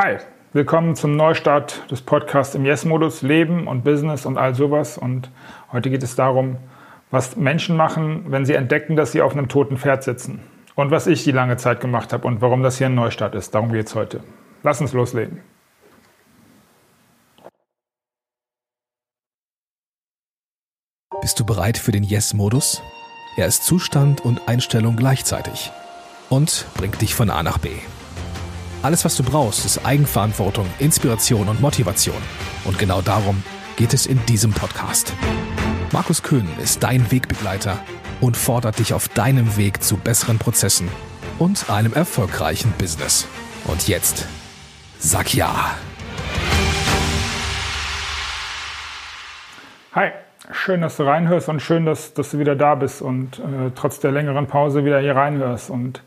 Hi, willkommen zum Neustart des Podcasts im Yes-Modus, Leben und Business und all sowas. Und heute geht es darum, was Menschen machen, wenn sie entdecken, dass sie auf einem toten Pferd sitzen. Und was ich die lange Zeit gemacht habe und warum das hier ein Neustart ist. Darum geht es heute. Lass uns loslegen. Bist du bereit für den Yes-Modus? Er ist Zustand und Einstellung gleichzeitig und bringt dich von A nach B. Alles, was du brauchst, ist Eigenverantwortung, Inspiration und Motivation. Und genau darum geht es in diesem Podcast. Markus Köhn ist dein Wegbegleiter und fordert dich auf deinem Weg zu besseren Prozessen und einem erfolgreichen Business. Und jetzt, sag ja. Hi, schön, dass du reinhörst und schön, dass, dass du wieder da bist und äh, trotz der längeren Pause wieder hier reinhörst. Und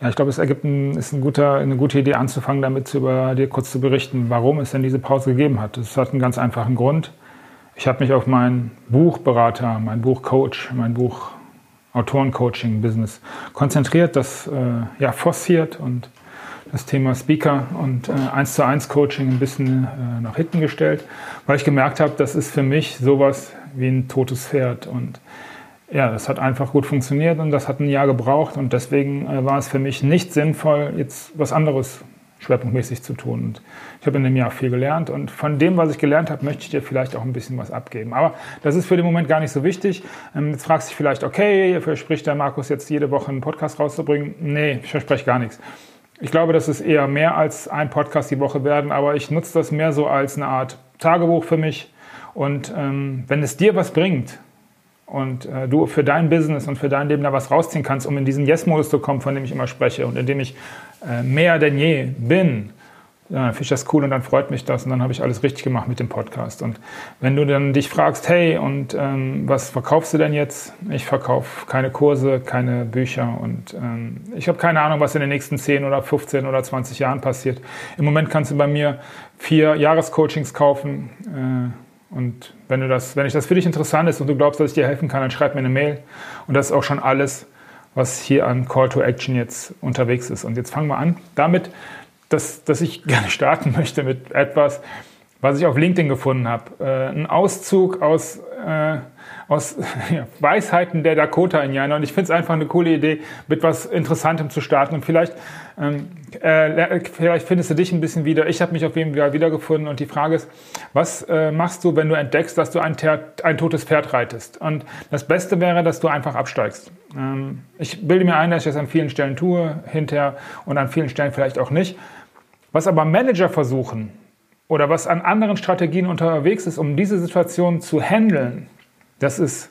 ja, ich glaube, es ergibt ein, ist ein guter, eine gute Idee anzufangen, damit über dir kurz zu berichten, warum es denn diese Pause gegeben hat. Es hat einen ganz einfachen Grund. Ich habe mich auf mein Buchberater, mein Buchcoach, mein Buch Autorencoaching-Business konzentriert, das äh, ja forciert und das Thema Speaker und äh, 1 zu 1 Coaching ein bisschen äh, nach hinten gestellt, weil ich gemerkt habe, das ist für mich sowas wie ein totes Pferd und ja, das hat einfach gut funktioniert und das hat ein Jahr gebraucht und deswegen äh, war es für mich nicht sinnvoll, jetzt was anderes schwerpunktmäßig zu tun. Und ich habe in dem Jahr viel gelernt und von dem, was ich gelernt habe, möchte ich dir vielleicht auch ein bisschen was abgeben. Aber das ist für den Moment gar nicht so wichtig. Ähm, jetzt fragst du dich vielleicht, okay, verspricht der Markus jetzt jede Woche einen Podcast rauszubringen? Nee, ich verspreche gar nichts. Ich glaube, dass es eher mehr als ein Podcast die Woche werden, aber ich nutze das mehr so als eine Art Tagebuch für mich. Und ähm, wenn es dir was bringt, und äh, du für dein Business und für dein Leben da was rausziehen kannst, um in diesen Yes-Modus zu kommen, von dem ich immer spreche und in dem ich äh, mehr denn je bin, ja, finde ich das cool und dann freut mich das und dann habe ich alles richtig gemacht mit dem Podcast. Und wenn du dann dich fragst, hey, und ähm, was verkaufst du denn jetzt? Ich verkaufe keine Kurse, keine Bücher und ähm, ich habe keine Ahnung, was in den nächsten 10 oder 15 oder 20 Jahren passiert. Im Moment kannst du bei mir vier Jahrescoachings kaufen. Äh, und wenn, du das, wenn ich das für dich interessant ist und du glaubst, dass ich dir helfen kann, dann schreib mir eine Mail. Und das ist auch schon alles, was hier an Call to Action jetzt unterwegs ist. Und jetzt fangen wir an damit, dass, dass ich gerne starten möchte mit etwas, was ich auf LinkedIn gefunden habe. Äh, ein Auszug aus, äh, aus ja, Weisheiten der Dakota-Indianer. Und ich finde es einfach eine coole Idee, mit was Interessantem zu starten. Und vielleicht, ähm, äh, vielleicht findest du dich ein bisschen wieder. Ich habe mich auf jeden Fall wiedergefunden. Und die Frage ist, was äh, machst du, wenn du entdeckst, dass du ein, ein, totes Pferd reitest? Und das Beste wäre, dass du einfach absteigst. Ähm, ich bilde mir ein, dass ich das an vielen Stellen tue, hinterher und an vielen Stellen vielleicht auch nicht. Was aber Manager versuchen, oder was an anderen Strategien unterwegs ist, um diese Situation zu handeln, das ist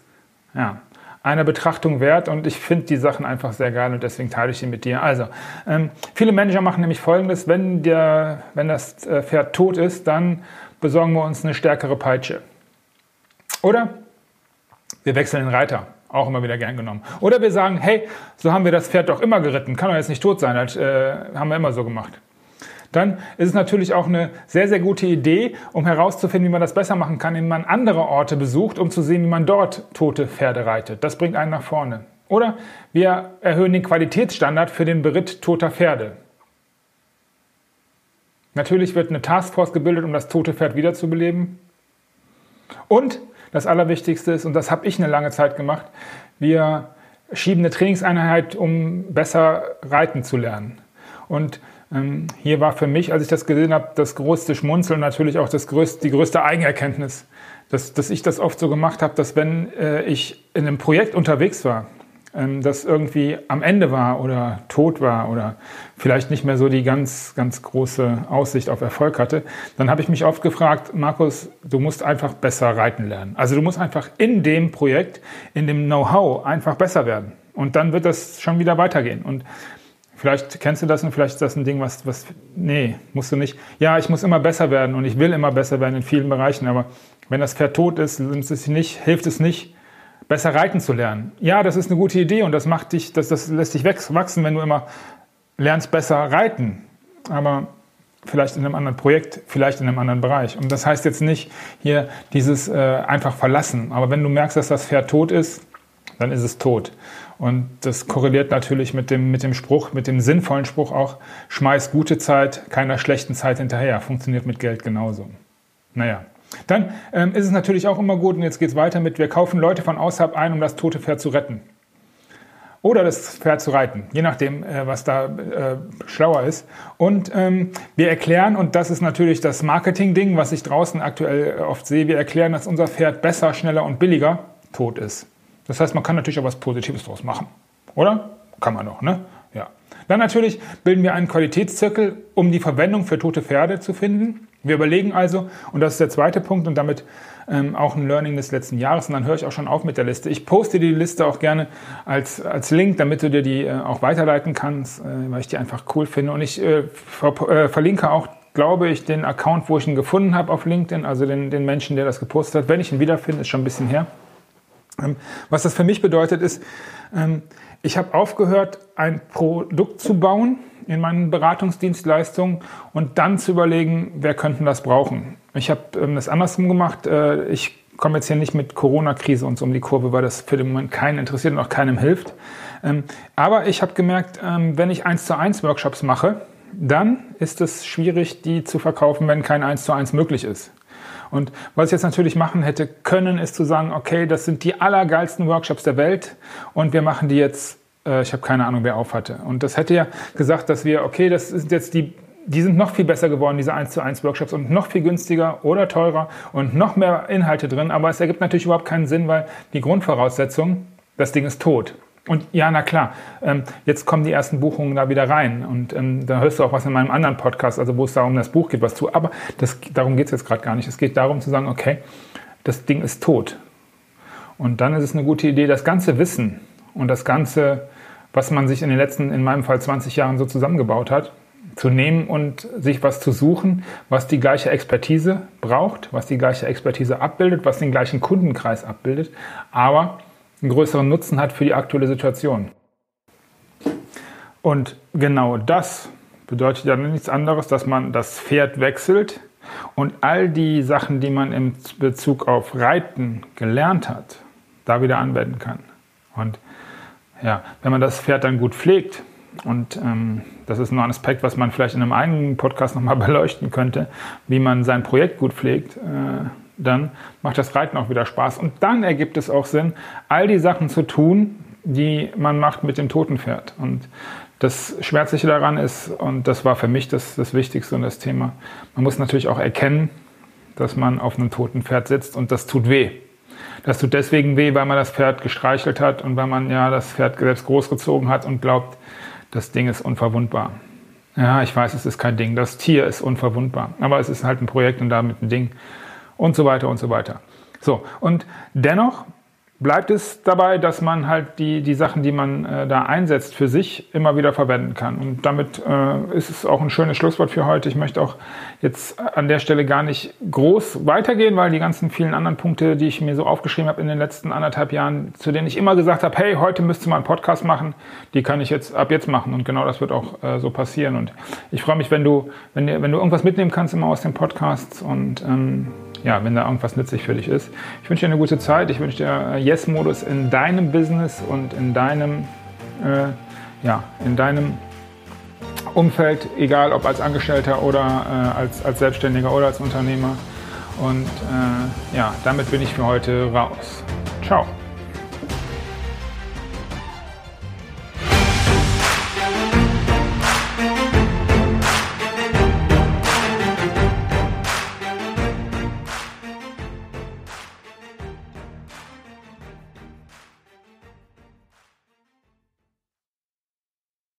ja, eine Betrachtung wert und ich finde die Sachen einfach sehr geil und deswegen teile ich sie mit dir. Also, ähm, viele Manager machen nämlich folgendes, wenn, der, wenn das äh, Pferd tot ist, dann besorgen wir uns eine stärkere Peitsche. Oder wir wechseln den Reiter. Auch immer wieder gern genommen. Oder wir sagen, hey, so haben wir das Pferd doch immer geritten, kann doch jetzt nicht tot sein, das äh, haben wir immer so gemacht dann ist es natürlich auch eine sehr, sehr gute Idee, um herauszufinden, wie man das besser machen kann, indem man andere Orte besucht, um zu sehen, wie man dort tote Pferde reitet. Das bringt einen nach vorne. Oder wir erhöhen den Qualitätsstandard für den Beritt toter Pferde. Natürlich wird eine Taskforce gebildet, um das tote Pferd wiederzubeleben. Und das Allerwichtigste ist, und das habe ich eine lange Zeit gemacht, wir schieben eine Trainingseinheit, um besser reiten zu lernen. Und hier war für mich, als ich das gesehen habe, das größte Schmunzeln natürlich auch das größte, die größte Eigenerkenntnis, dass, dass ich das oft so gemacht habe, dass wenn äh, ich in einem Projekt unterwegs war, ähm, das irgendwie am Ende war oder tot war oder vielleicht nicht mehr so die ganz, ganz große Aussicht auf Erfolg hatte, dann habe ich mich oft gefragt, Markus, du musst einfach besser reiten lernen. Also du musst einfach in dem Projekt, in dem Know-how einfach besser werden. Und dann wird das schon wieder weitergehen. Und Vielleicht kennst du das und vielleicht ist das ein Ding, was, was, nee, musst du nicht. Ja, ich muss immer besser werden und ich will immer besser werden in vielen Bereichen, aber wenn das Pferd tot ist, es nicht, hilft es nicht, besser reiten zu lernen. Ja, das ist eine gute Idee und das macht dich, das, das lässt dich wachsen, wenn du immer lernst besser reiten. Aber vielleicht in einem anderen Projekt, vielleicht in einem anderen Bereich. Und das heißt jetzt nicht hier dieses äh, einfach verlassen. Aber wenn du merkst, dass das Pferd tot ist, dann ist es tot. Und das korreliert natürlich mit dem, mit dem Spruch, mit dem sinnvollen Spruch auch, schmeiß gute Zeit keiner schlechten Zeit hinterher. Funktioniert mit Geld genauso. Naja. Dann ähm, ist es natürlich auch immer gut, und jetzt geht es weiter mit, wir kaufen Leute von außerhalb ein, um das tote Pferd zu retten oder das Pferd zu reiten, je nachdem, äh, was da äh, schlauer ist. Und ähm, wir erklären, und das ist natürlich das Marketing-Ding, was ich draußen aktuell äh, oft sehe, wir erklären, dass unser Pferd besser, schneller und billiger tot ist. Das heißt, man kann natürlich auch was Positives draus machen. Oder? Kann man doch, ne? Ja. Dann natürlich bilden wir einen Qualitätszirkel, um die Verwendung für tote Pferde zu finden. Wir überlegen also, und das ist der zweite Punkt und damit ähm, auch ein Learning des letzten Jahres, und dann höre ich auch schon auf mit der Liste. Ich poste die Liste auch gerne als, als Link, damit du dir die äh, auch weiterleiten kannst, äh, weil ich die einfach cool finde. Und ich äh, ver äh, verlinke auch, glaube ich, den Account, wo ich ihn gefunden habe auf LinkedIn, also den, den Menschen, der das gepostet hat. Wenn ich ihn wiederfinde, ist schon ein bisschen her. Ähm, was das für mich bedeutet, ist, ähm, ich habe aufgehört, ein Produkt zu bauen, in meinen Beratungsdienstleistungen und dann zu überlegen, wer könnten das brauchen. Ich habe ähm, das andersrum gemacht. Äh, ich komme jetzt hier nicht mit Corona-Krise und so um die Kurve, weil das für den Moment keinen interessiert und auch keinem hilft. Aber ich habe gemerkt, wenn ich eins zu eins Workshops mache, dann ist es schwierig, die zu verkaufen, wenn kein eins zu eins möglich ist. Und was ich jetzt natürlich machen hätte können, ist zu sagen, okay, das sind die allergeilsten Workshops der Welt und wir machen die jetzt äh, ich habe keine Ahnung, wer auf hatte. Und das hätte ja gesagt, dass wir, okay, das sind jetzt die, die sind noch viel besser geworden, diese 1 zu 1 Workshops und noch viel günstiger oder teurer und noch mehr Inhalte drin. Aber es ergibt natürlich überhaupt keinen Sinn, weil die Grundvoraussetzung, das Ding ist tot. Und ja, na klar, ähm, jetzt kommen die ersten Buchungen da wieder rein. Und ähm, da hörst du auch was in meinem anderen Podcast, also wo es darum das Buch geht, was zu. Aber das, darum geht es jetzt gerade gar nicht. Es geht darum zu sagen, okay, das Ding ist tot. Und dann ist es eine gute Idee, das ganze Wissen und das ganze was man sich in den letzten, in meinem Fall 20 Jahren so zusammengebaut hat, zu nehmen und sich was zu suchen, was die gleiche Expertise braucht, was die gleiche Expertise abbildet, was den gleichen Kundenkreis abbildet, aber einen größeren Nutzen hat für die aktuelle Situation. Und genau das bedeutet ja nichts anderes, dass man das Pferd wechselt und all die Sachen, die man in Bezug auf Reiten gelernt hat, da wieder anwenden kann. Und ja, wenn man das Pferd dann gut pflegt, und ähm, das ist nur ein Aspekt, was man vielleicht in einem eigenen Podcast nochmal beleuchten könnte, wie man sein Projekt gut pflegt, äh, dann macht das Reiten auch wieder Spaß. Und dann ergibt es auch Sinn, all die Sachen zu tun, die man macht mit dem toten Pferd. Und das Schmerzliche daran ist, und das war für mich das, das Wichtigste und das Thema, man muss natürlich auch erkennen, dass man auf einem toten Pferd sitzt und das tut weh. Das tut deswegen weh, weil man das Pferd gestreichelt hat und weil man ja das Pferd selbst großgezogen hat und glaubt, das Ding ist unverwundbar. Ja, ich weiß, es ist kein Ding. Das Tier ist unverwundbar. Aber es ist halt ein Projekt und damit ein Ding und so weiter und so weiter. So, und dennoch bleibt es dabei, dass man halt die, die Sachen, die man äh, da einsetzt, für sich immer wieder verwenden kann. Und damit äh, ist es auch ein schönes Schlusswort für heute. Ich möchte auch jetzt an der Stelle gar nicht groß weitergehen, weil die ganzen vielen anderen Punkte, die ich mir so aufgeschrieben habe in den letzten anderthalb Jahren, zu denen ich immer gesagt habe, hey, heute müsst ihr mal einen Podcast machen, die kann ich jetzt ab jetzt machen. Und genau das wird auch äh, so passieren. Und ich freue mich, wenn du, wenn, wenn du irgendwas mitnehmen kannst immer aus den Podcasts und ähm, ja, wenn da irgendwas nützlich für dich ist. Ich wünsche dir eine gute Zeit. Ich wünsche dir äh, Yes-Modus in deinem Business und in deinem, äh, ja, in deinem Umfeld, egal ob als Angestellter oder äh, als, als Selbstständiger oder als Unternehmer. Und äh, ja, damit bin ich für heute raus. Ciao.